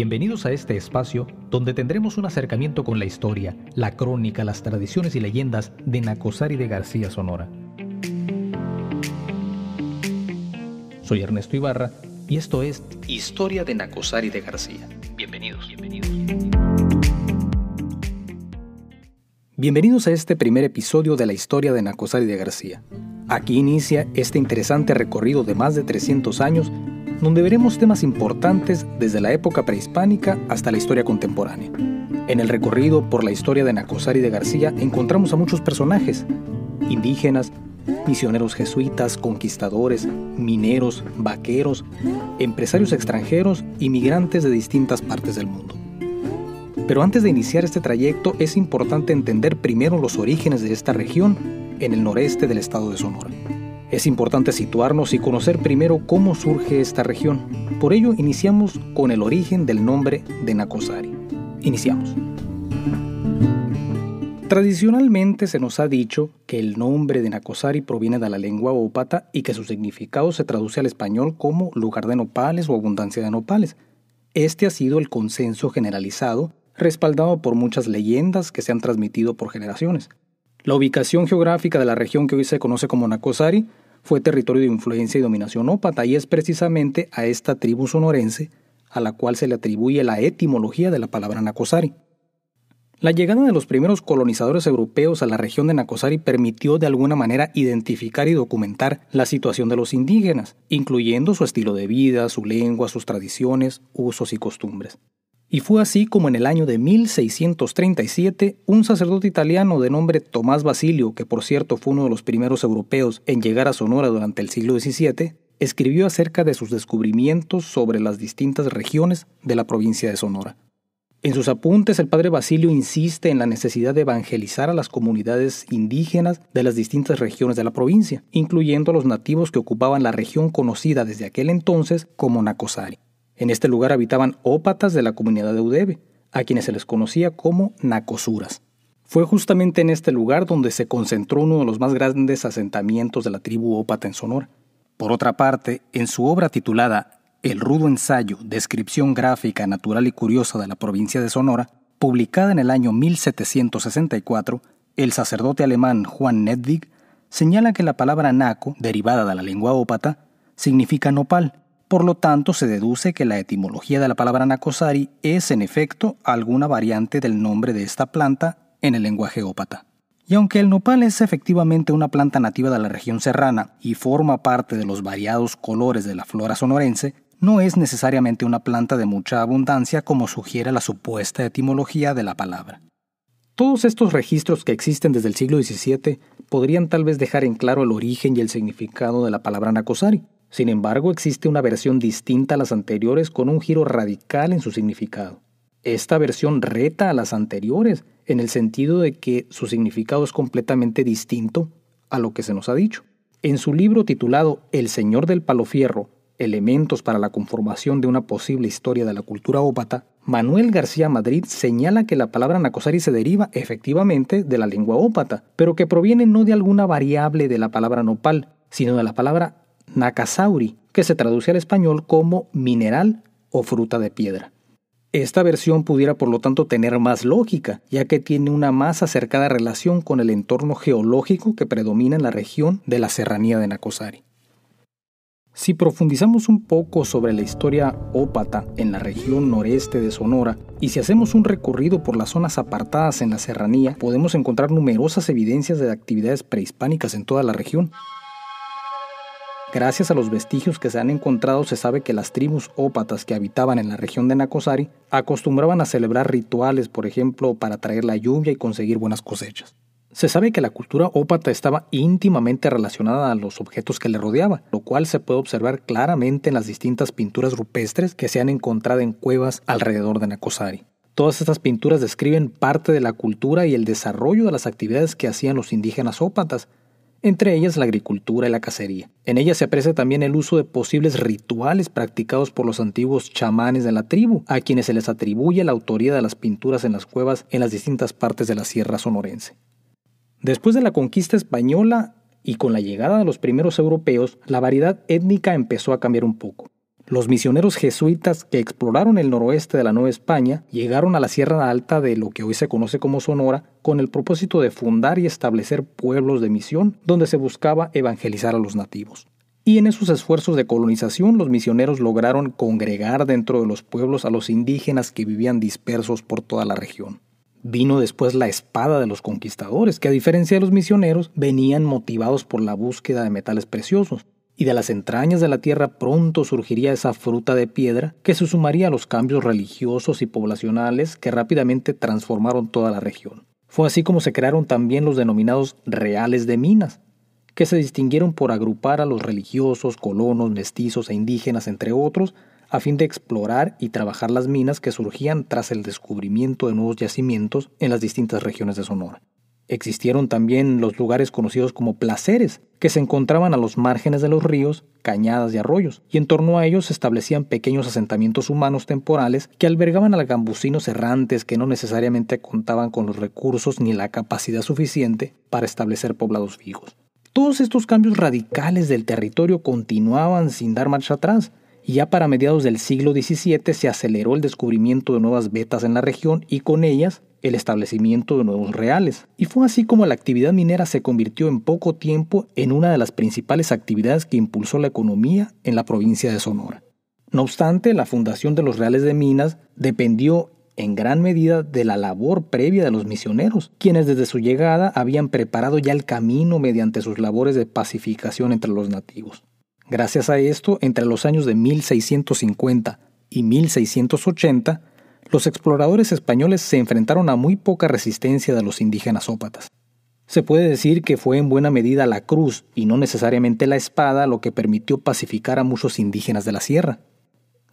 Bienvenidos a este espacio donde tendremos un acercamiento con la historia, la crónica, las tradiciones y leyendas de Nacosari de García Sonora. Soy Ernesto Ibarra y esto es Historia de Nacosari de García. Bienvenidos, bienvenidos. Bienvenidos a este primer episodio de la historia de Nacosari de García. Aquí inicia este interesante recorrido de más de 300 años donde veremos temas importantes desde la época prehispánica hasta la historia contemporánea. En el recorrido por la historia de Nacosari de García encontramos a muchos personajes, indígenas, misioneros jesuitas, conquistadores, mineros, vaqueros, empresarios extranjeros y migrantes de distintas partes del mundo. Pero antes de iniciar este trayecto es importante entender primero los orígenes de esta región en el noreste del estado de Sonora. Es importante situarnos y conocer primero cómo surge esta región. Por ello iniciamos con el origen del nombre de Nacosari. Iniciamos. Tradicionalmente se nos ha dicho que el nombre de Nacosari proviene de la lengua ópata y que su significado se traduce al español como lugar de nopales o abundancia de nopales. Este ha sido el consenso generalizado, respaldado por muchas leyendas que se han transmitido por generaciones. La ubicación geográfica de la región que hoy se conoce como Nacosari fue territorio de influencia y dominación ópata y es precisamente a esta tribu sonorense a la cual se le atribuye la etimología de la palabra Nacosari. La llegada de los primeros colonizadores europeos a la región de Nacosari permitió de alguna manera identificar y documentar la situación de los indígenas, incluyendo su estilo de vida, su lengua, sus tradiciones, usos y costumbres. Y fue así como en el año de 1637, un sacerdote italiano de nombre Tomás Basilio, que por cierto fue uno de los primeros europeos en llegar a Sonora durante el siglo XVII, escribió acerca de sus descubrimientos sobre las distintas regiones de la provincia de Sonora. En sus apuntes, el padre Basilio insiste en la necesidad de evangelizar a las comunidades indígenas de las distintas regiones de la provincia, incluyendo a los nativos que ocupaban la región conocida desde aquel entonces como Nacosari. En este lugar habitaban ópatas de la comunidad de Udebe, a quienes se les conocía como nacosuras. Fue justamente en este lugar donde se concentró uno de los más grandes asentamientos de la tribu ópata en Sonora. Por otra parte, en su obra titulada El rudo ensayo, descripción gráfica, natural y curiosa de la provincia de Sonora, publicada en el año 1764, el sacerdote alemán Juan Nedvig señala que la palabra naco, derivada de la lengua ópata, significa nopal, por lo tanto, se deduce que la etimología de la palabra Nacosari es, en efecto, alguna variante del nombre de esta planta en el lenguaje ópata. Y aunque el nopal es efectivamente una planta nativa de la región serrana y forma parte de los variados colores de la flora sonorense, no es necesariamente una planta de mucha abundancia como sugiere la supuesta etimología de la palabra. Todos estos registros que existen desde el siglo XVII podrían tal vez dejar en claro el origen y el significado de la palabra Nacosari, sin embargo, existe una versión distinta a las anteriores con un giro radical en su significado. Esta versión reta a las anteriores en el sentido de que su significado es completamente distinto a lo que se nos ha dicho. En su libro titulado El Señor del Palofierro, Elementos para la conformación de una posible historia de la cultura ópata, Manuel García Madrid señala que la palabra nacosari se deriva efectivamente de la lengua ópata, pero que proviene no de alguna variable de la palabra nopal, sino de la palabra Nakasauri, que se traduce al español como mineral o fruta de piedra. Esta versión pudiera por lo tanto tener más lógica, ya que tiene una más acercada relación con el entorno geológico que predomina en la región de la serranía de Nacosari. Si profundizamos un poco sobre la historia ópata en la región noreste de Sonora y si hacemos un recorrido por las zonas apartadas en la serranía, podemos encontrar numerosas evidencias de actividades prehispánicas en toda la región. Gracias a los vestigios que se han encontrado se sabe que las tribus ópatas que habitaban en la región de Nacosari acostumbraban a celebrar rituales, por ejemplo, para traer la lluvia y conseguir buenas cosechas. Se sabe que la cultura ópata estaba íntimamente relacionada a los objetos que le rodeaban, lo cual se puede observar claramente en las distintas pinturas rupestres que se han encontrado en cuevas alrededor de Nacosari. Todas estas pinturas describen parte de la cultura y el desarrollo de las actividades que hacían los indígenas ópatas, entre ellas la agricultura y la cacería. En ellas se aprecia también el uso de posibles rituales practicados por los antiguos chamanes de la tribu, a quienes se les atribuye la autoría de las pinturas en las cuevas en las distintas partes de la Sierra Sonorense. Después de la conquista española y con la llegada de los primeros europeos, la variedad étnica empezó a cambiar un poco. Los misioneros jesuitas que exploraron el noroeste de la Nueva España llegaron a la Sierra Alta de lo que hoy se conoce como Sonora con el propósito de fundar y establecer pueblos de misión donde se buscaba evangelizar a los nativos. Y en esos esfuerzos de colonización los misioneros lograron congregar dentro de los pueblos a los indígenas que vivían dispersos por toda la región. Vino después la espada de los conquistadores, que a diferencia de los misioneros, venían motivados por la búsqueda de metales preciosos, y de las entrañas de la tierra pronto surgiría esa fruta de piedra que se sumaría a los cambios religiosos y poblacionales que rápidamente transformaron toda la región. Fue así como se crearon también los denominados reales de minas, que se distinguieron por agrupar a los religiosos, colonos, mestizos e indígenas, entre otros, a fin de explorar y trabajar las minas que surgían tras el descubrimiento de nuevos yacimientos en las distintas regiones de Sonora. Existieron también los lugares conocidos como placeres, que se encontraban a los márgenes de los ríos, cañadas y arroyos, y en torno a ellos se establecían pequeños asentamientos humanos temporales que albergaban a gambusinos errantes que no necesariamente contaban con los recursos ni la capacidad suficiente para establecer poblados fijos. Todos estos cambios radicales del territorio continuaban sin dar marcha atrás, y ya para mediados del siglo XVII se aceleró el descubrimiento de nuevas vetas en la región y con ellas el establecimiento de nuevos reales. Y fue así como la actividad minera se convirtió en poco tiempo en una de las principales actividades que impulsó la economía en la provincia de Sonora. No obstante, la fundación de los reales de minas dependió en gran medida de la labor previa de los misioneros, quienes desde su llegada habían preparado ya el camino mediante sus labores de pacificación entre los nativos. Gracias a esto, entre los años de 1650 y 1680, los exploradores españoles se enfrentaron a muy poca resistencia de los indígenas ópatas. Se puede decir que fue en buena medida la cruz y no necesariamente la espada lo que permitió pacificar a muchos indígenas de la sierra.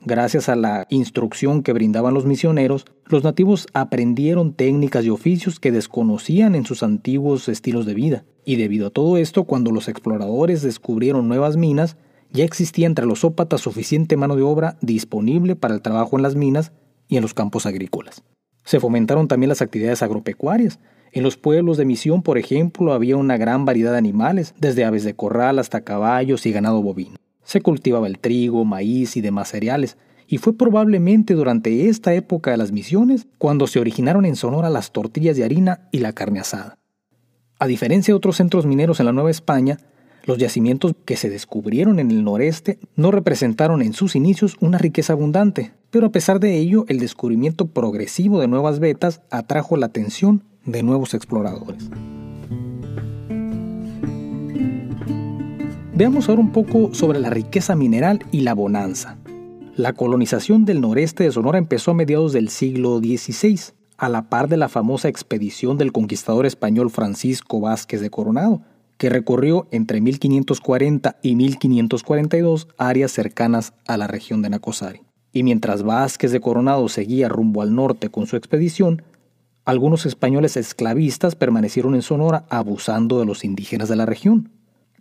Gracias a la instrucción que brindaban los misioneros, los nativos aprendieron técnicas y oficios que desconocían en sus antiguos estilos de vida. Y debido a todo esto, cuando los exploradores descubrieron nuevas minas, ya existía entre los ópatas suficiente mano de obra disponible para el trabajo en las minas y en los campos agrícolas. Se fomentaron también las actividades agropecuarias. En los pueblos de misión, por ejemplo, había una gran variedad de animales, desde aves de corral hasta caballos y ganado bovino. Se cultivaba el trigo, maíz y demás cereales, y fue probablemente durante esta época de las misiones cuando se originaron en Sonora las tortillas de harina y la carne asada. A diferencia de otros centros mineros en la Nueva España, los yacimientos que se descubrieron en el noreste no representaron en sus inicios una riqueza abundante, pero a pesar de ello el descubrimiento progresivo de nuevas vetas atrajo la atención de nuevos exploradores. Veamos ahora un poco sobre la riqueza mineral y la bonanza. La colonización del noreste de Sonora empezó a mediados del siglo XVI, a la par de la famosa expedición del conquistador español Francisco Vázquez de Coronado, que recorrió entre 1540 y 1542 áreas cercanas a la región de Nacosari. Y mientras Vázquez de Coronado seguía rumbo al norte con su expedición, algunos españoles esclavistas permanecieron en Sonora abusando de los indígenas de la región.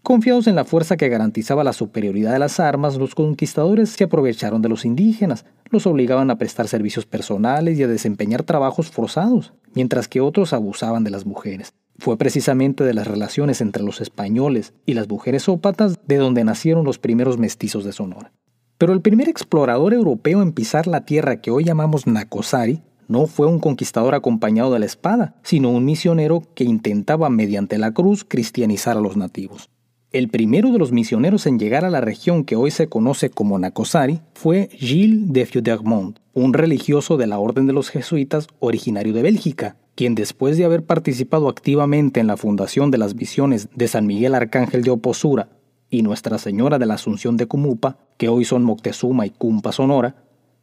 Confiados en la fuerza que garantizaba la superioridad de las armas, los conquistadores se aprovecharon de los indígenas, los obligaban a prestar servicios personales y a desempeñar trabajos forzados, mientras que otros abusaban de las mujeres. Fue precisamente de las relaciones entre los españoles y las mujeres ópatas de donde nacieron los primeros mestizos de Sonora. Pero el primer explorador europeo en pisar la tierra que hoy llamamos Nacosari no fue un conquistador acompañado de la espada, sino un misionero que intentaba mediante la cruz cristianizar a los nativos. El primero de los misioneros en llegar a la región que hoy se conoce como Nacosari fue Gilles de Feudermont, un religioso de la Orden de los Jesuitas originario de Bélgica, quien después de haber participado activamente en la fundación de las misiones de San Miguel Arcángel de Oposura y Nuestra Señora de la Asunción de Cumupa, que hoy son Moctezuma y Cumpa Sonora,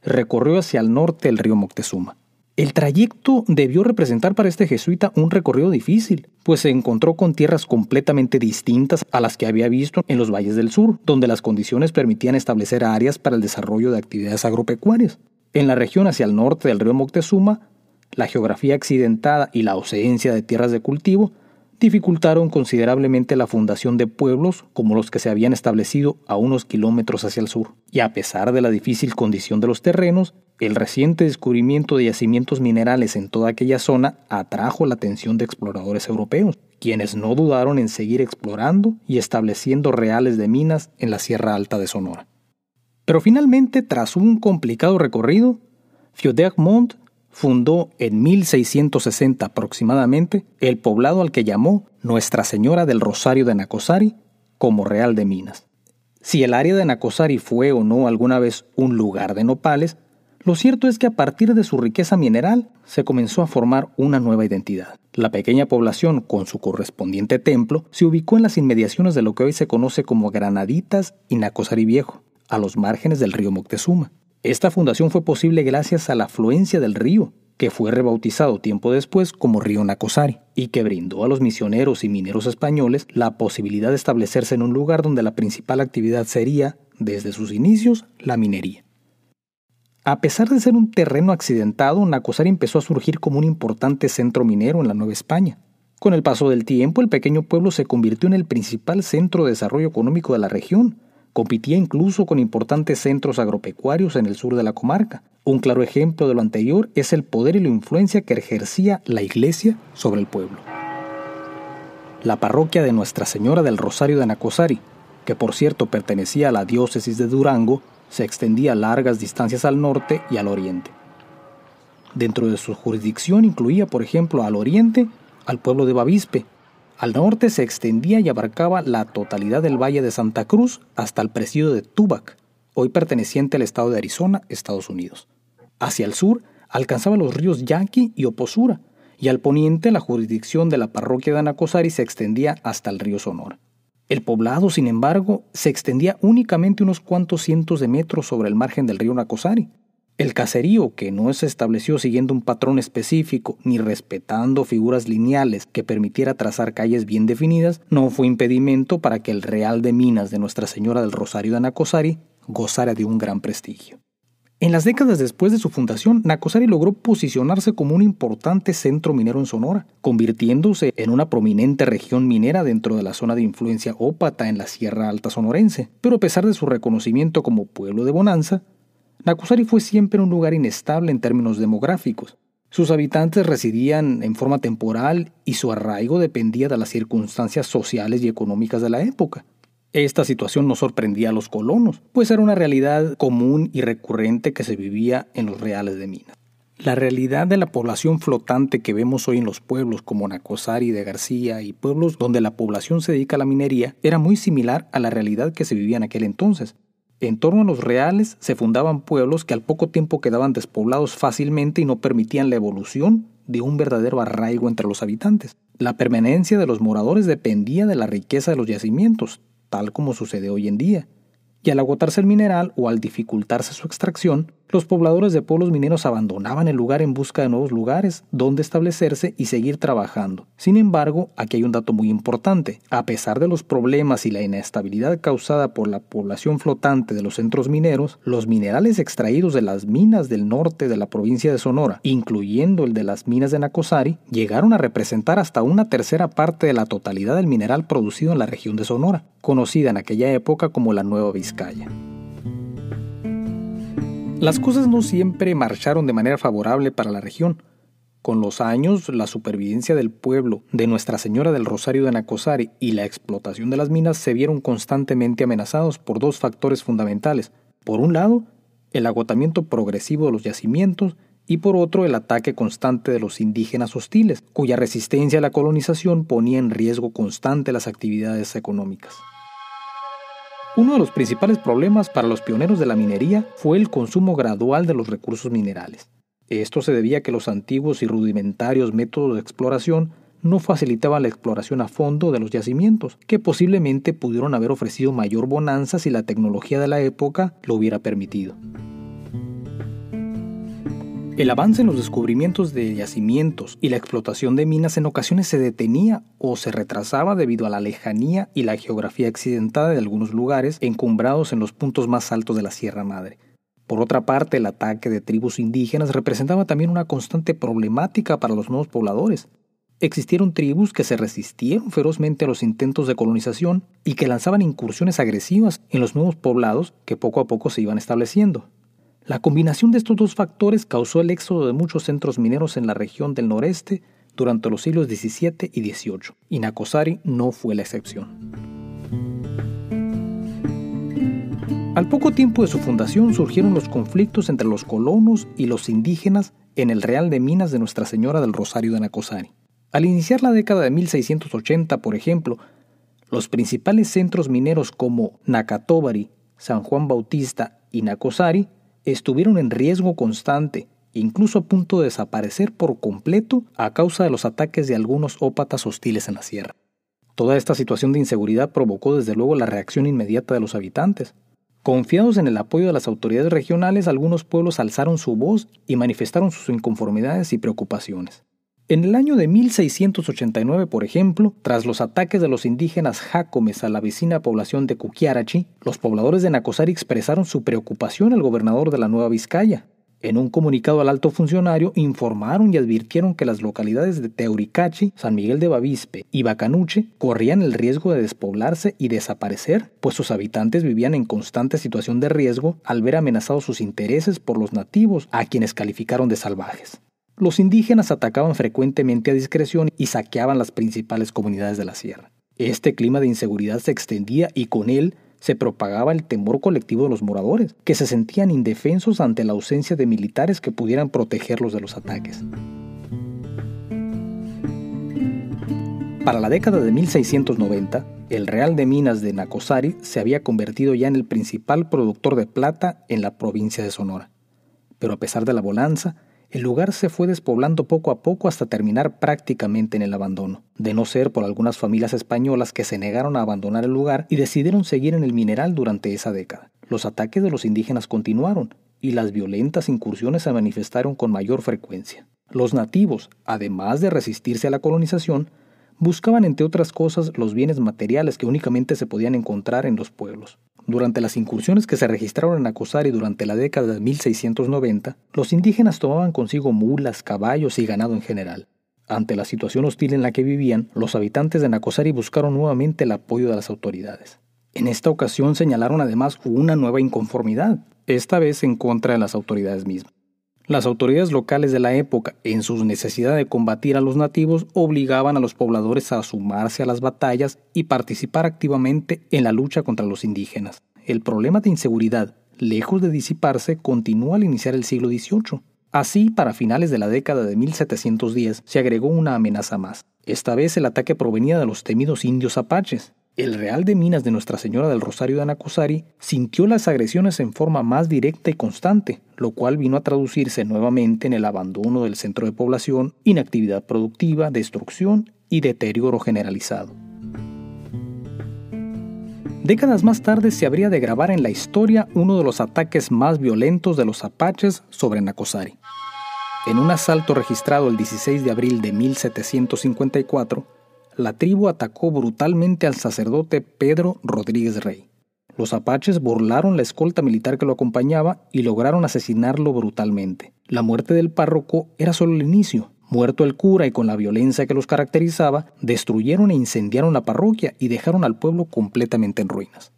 recorrió hacia el norte el río Moctezuma. El trayecto debió representar para este jesuita un recorrido difícil, pues se encontró con tierras completamente distintas a las que había visto en los valles del sur, donde las condiciones permitían establecer áreas para el desarrollo de actividades agropecuarias. En la región hacia el norte del río Moctezuma la geografía accidentada y la ausencia de tierras de cultivo dificultaron considerablemente la fundación de pueblos como los que se habían establecido a unos kilómetros hacia el sur. Y a pesar de la difícil condición de los terrenos, el reciente descubrimiento de yacimientos minerales en toda aquella zona atrajo la atención de exploradores europeos, quienes no dudaron en seguir explorando y estableciendo reales de minas en la Sierra Alta de Sonora. Pero finalmente, tras un complicado recorrido, Fiodermont fundó en 1660 aproximadamente el poblado al que llamó Nuestra Señora del Rosario de Nacosari como Real de Minas. Si el área de Nacosari fue o no alguna vez un lugar de nopales, lo cierto es que a partir de su riqueza mineral se comenzó a formar una nueva identidad. La pequeña población, con su correspondiente templo, se ubicó en las inmediaciones de lo que hoy se conoce como Granaditas y Nacosari Viejo, a los márgenes del río Moctezuma. Esta fundación fue posible gracias a la afluencia del río, que fue rebautizado tiempo después como río Nacosari, y que brindó a los misioneros y mineros españoles la posibilidad de establecerse en un lugar donde la principal actividad sería, desde sus inicios, la minería. A pesar de ser un terreno accidentado, Nacosari empezó a surgir como un importante centro minero en la Nueva España. Con el paso del tiempo, el pequeño pueblo se convirtió en el principal centro de desarrollo económico de la región, Competía incluso con importantes centros agropecuarios en el sur de la comarca. Un claro ejemplo de lo anterior es el poder y la influencia que ejercía la iglesia sobre el pueblo. La parroquia de Nuestra Señora del Rosario de Nacosari, que por cierto pertenecía a la diócesis de Durango, se extendía largas distancias al norte y al oriente. Dentro de su jurisdicción incluía, por ejemplo, al oriente al pueblo de Bavispe, al norte se extendía y abarcaba la totalidad del Valle de Santa Cruz hasta el presidio de Tubac, hoy perteneciente al estado de Arizona, Estados Unidos. Hacia el sur alcanzaba los ríos Yaqui y Oposura, y al poniente la jurisdicción de la parroquia de Anacosari se extendía hasta el río Sonora. El poblado, sin embargo, se extendía únicamente unos cuantos cientos de metros sobre el margen del río Nacosari, el caserío, que no se estableció siguiendo un patrón específico ni respetando figuras lineales que permitiera trazar calles bien definidas, no fue impedimento para que el Real de Minas de Nuestra Señora del Rosario de Nacosari gozara de un gran prestigio. En las décadas después de su fundación, Nacosari logró posicionarse como un importante centro minero en Sonora, convirtiéndose en una prominente región minera dentro de la zona de influencia ópata en la Sierra Alta sonorense. Pero a pesar de su reconocimiento como pueblo de bonanza, Nacosari fue siempre un lugar inestable en términos demográficos. Sus habitantes residían en forma temporal y su arraigo dependía de las circunstancias sociales y económicas de la época. Esta situación no sorprendía a los colonos, pues era una realidad común y recurrente que se vivía en los reales de Minas. La realidad de la población flotante que vemos hoy en los pueblos como Nacosari de García y pueblos donde la población se dedica a la minería era muy similar a la realidad que se vivía en aquel entonces, en torno a los reales se fundaban pueblos que al poco tiempo quedaban despoblados fácilmente y no permitían la evolución de un verdadero arraigo entre los habitantes. La permanencia de los moradores dependía de la riqueza de los yacimientos, tal como sucede hoy en día y al agotarse el mineral o al dificultarse su extracción, los pobladores de pueblos mineros abandonaban el lugar en busca de nuevos lugares donde establecerse y seguir trabajando. Sin embargo, aquí hay un dato muy importante. A pesar de los problemas y la inestabilidad causada por la población flotante de los centros mineros, los minerales extraídos de las minas del norte de la provincia de Sonora, incluyendo el de las minas de Nacosari, llegaron a representar hasta una tercera parte de la totalidad del mineral producido en la región de Sonora, conocida en aquella época como la Nueva Vizcaya. Las cosas no siempre marcharon de manera favorable para la región. Con los años, la supervivencia del pueblo, de Nuestra Señora del Rosario de Nacosari y la explotación de las minas se vieron constantemente amenazados por dos factores fundamentales. Por un lado, el agotamiento progresivo de los yacimientos y por otro el ataque constante de los indígenas hostiles, cuya resistencia a la colonización ponía en riesgo constante las actividades económicas. Uno de los principales problemas para los pioneros de la minería fue el consumo gradual de los recursos minerales. Esto se debía a que los antiguos y rudimentarios métodos de exploración no facilitaban la exploración a fondo de los yacimientos, que posiblemente pudieron haber ofrecido mayor bonanza si la tecnología de la época lo hubiera permitido. El avance en los descubrimientos de yacimientos y la explotación de minas en ocasiones se detenía o se retrasaba debido a la lejanía y la geografía accidentada de algunos lugares encumbrados en los puntos más altos de la Sierra Madre. Por otra parte, el ataque de tribus indígenas representaba también una constante problemática para los nuevos pobladores. Existieron tribus que se resistieron ferozmente a los intentos de colonización y que lanzaban incursiones agresivas en los nuevos poblados que poco a poco se iban estableciendo. La combinación de estos dos factores causó el éxodo de muchos centros mineros en la región del noreste durante los siglos XVII y XVIII, y Nacosari no fue la excepción. Al poco tiempo de su fundación surgieron los conflictos entre los colonos y los indígenas en el Real de Minas de Nuestra Señora del Rosario de Nacosari. Al iniciar la década de 1680, por ejemplo, los principales centros mineros como Nacatobari, San Juan Bautista y Nacosari estuvieron en riesgo constante, incluso a punto de desaparecer por completo a causa de los ataques de algunos ópatas hostiles en la sierra. Toda esta situación de inseguridad provocó desde luego la reacción inmediata de los habitantes. Confiados en el apoyo de las autoridades regionales, algunos pueblos alzaron su voz y manifestaron sus inconformidades y preocupaciones. En el año de 1689, por ejemplo, tras los ataques de los indígenas jácomes a la vecina población de Cuquiarachi, los pobladores de Nacosari expresaron su preocupación al gobernador de la Nueva Vizcaya, en un comunicado al alto funcionario informaron y advirtieron que las localidades de Teuricachi, San Miguel de Bavispe y Bacanuche corrían el riesgo de despoblarse y desaparecer, pues sus habitantes vivían en constante situación de riesgo al ver amenazados sus intereses por los nativos, a quienes calificaron de salvajes. Los indígenas atacaban frecuentemente a discreción y saqueaban las principales comunidades de la sierra. Este clima de inseguridad se extendía y con él se propagaba el temor colectivo de los moradores, que se sentían indefensos ante la ausencia de militares que pudieran protegerlos de los ataques. Para la década de 1690, el Real de Minas de Nacosari se había convertido ya en el principal productor de plata en la provincia de Sonora. Pero a pesar de la bonanza, el lugar se fue despoblando poco a poco hasta terminar prácticamente en el abandono, de no ser por algunas familias españolas que se negaron a abandonar el lugar y decidieron seguir en el mineral durante esa década. Los ataques de los indígenas continuaron y las violentas incursiones se manifestaron con mayor frecuencia. Los nativos, además de resistirse a la colonización, buscaban entre otras cosas los bienes materiales que únicamente se podían encontrar en los pueblos. Durante las incursiones que se registraron en Acosari durante la década de 1690, los indígenas tomaban consigo mulas, caballos y ganado en general. Ante la situación hostil en la que vivían, los habitantes de Nacosari buscaron nuevamente el apoyo de las autoridades. En esta ocasión señalaron además una nueva inconformidad, esta vez en contra de las autoridades mismas. Las autoridades locales de la época, en su necesidad de combatir a los nativos, obligaban a los pobladores a sumarse a las batallas y participar activamente en la lucha contra los indígenas. El problema de inseguridad, lejos de disiparse, continuó al iniciar el siglo XVIII. Así, para finales de la década de 1710, se agregó una amenaza más. Esta vez el ataque provenía de los temidos indios apaches. El Real de Minas de Nuestra Señora del Rosario de Anacosari sintió las agresiones en forma más directa y constante, lo cual vino a traducirse nuevamente en el abandono del centro de población, inactividad productiva, destrucción y deterioro generalizado. Décadas más tarde se habría de grabar en la historia uno de los ataques más violentos de los apaches sobre Nacosari. En un asalto registrado el 16 de abril de 1754, la tribu atacó brutalmente al sacerdote Pedro Rodríguez Rey. Los apaches burlaron la escolta militar que lo acompañaba y lograron asesinarlo brutalmente. La muerte del párroco era solo el inicio. Muerto el cura y con la violencia que los caracterizaba, destruyeron e incendiaron la parroquia y dejaron al pueblo completamente en ruinas.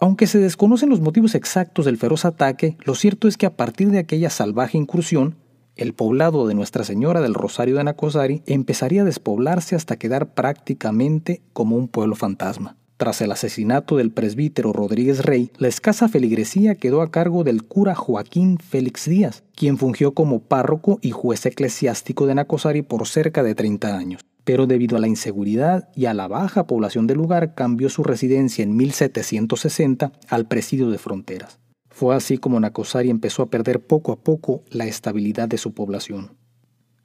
Aunque se desconocen los motivos exactos del feroz ataque, lo cierto es que a partir de aquella salvaje incursión, el poblado de Nuestra Señora del Rosario de Nacosari empezaría a despoblarse hasta quedar prácticamente como un pueblo fantasma. Tras el asesinato del presbítero Rodríguez Rey, la escasa feligresía quedó a cargo del cura Joaquín Félix Díaz, quien fungió como párroco y juez eclesiástico de Nacosari por cerca de 30 años. Pero debido a la inseguridad y a la baja población del lugar, cambió su residencia en 1760 al presidio de fronteras. Fue así como Nacosari empezó a perder poco a poco la estabilidad de su población.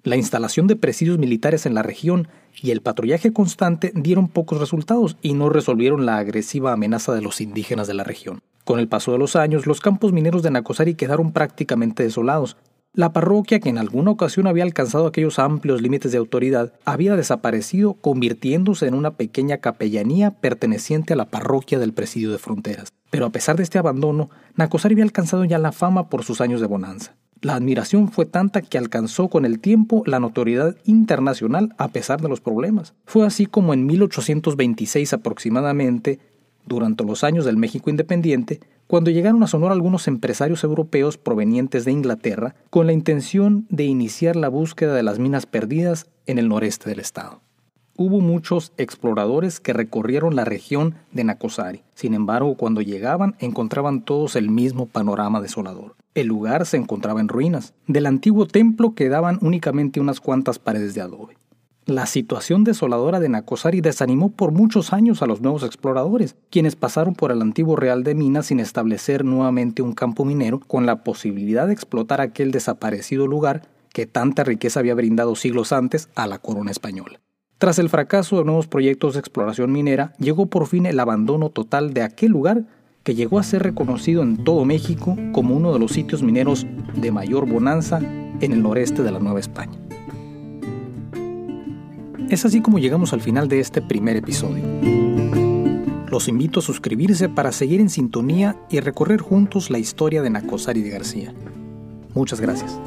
La instalación de presidios militares en la región y el patrullaje constante dieron pocos resultados y no resolvieron la agresiva amenaza de los indígenas de la región. Con el paso de los años, los campos mineros de Nacosari quedaron prácticamente desolados. La parroquia, que en alguna ocasión había alcanzado aquellos amplios límites de autoridad, había desaparecido, convirtiéndose en una pequeña capellanía perteneciente a la parroquia del presidio de fronteras. Pero a pesar de este abandono, Nacosari había alcanzado ya la fama por sus años de bonanza. La admiración fue tanta que alcanzó con el tiempo la notoriedad internacional a pesar de los problemas. Fue así como en 1826 aproximadamente, durante los años del México independiente, cuando llegaron a Sonora algunos empresarios europeos provenientes de Inglaterra con la intención de iniciar la búsqueda de las minas perdidas en el noreste del estado. Hubo muchos exploradores que recorrieron la región de Nacosari. Sin embargo, cuando llegaban encontraban todos el mismo panorama desolador. El lugar se encontraba en ruinas. Del antiguo templo quedaban únicamente unas cuantas paredes de adobe. La situación desoladora de Nacosari desanimó por muchos años a los nuevos exploradores, quienes pasaron por el antiguo Real de Minas sin establecer nuevamente un campo minero con la posibilidad de explotar aquel desaparecido lugar que tanta riqueza había brindado siglos antes a la corona española. Tras el fracaso de nuevos proyectos de exploración minera, llegó por fin el abandono total de aquel lugar que llegó a ser reconocido en todo México como uno de los sitios mineros de mayor bonanza en el noreste de la Nueva España. Es así como llegamos al final de este primer episodio. Los invito a suscribirse para seguir en sintonía y recorrer juntos la historia de Nacosari de García. Muchas gracias.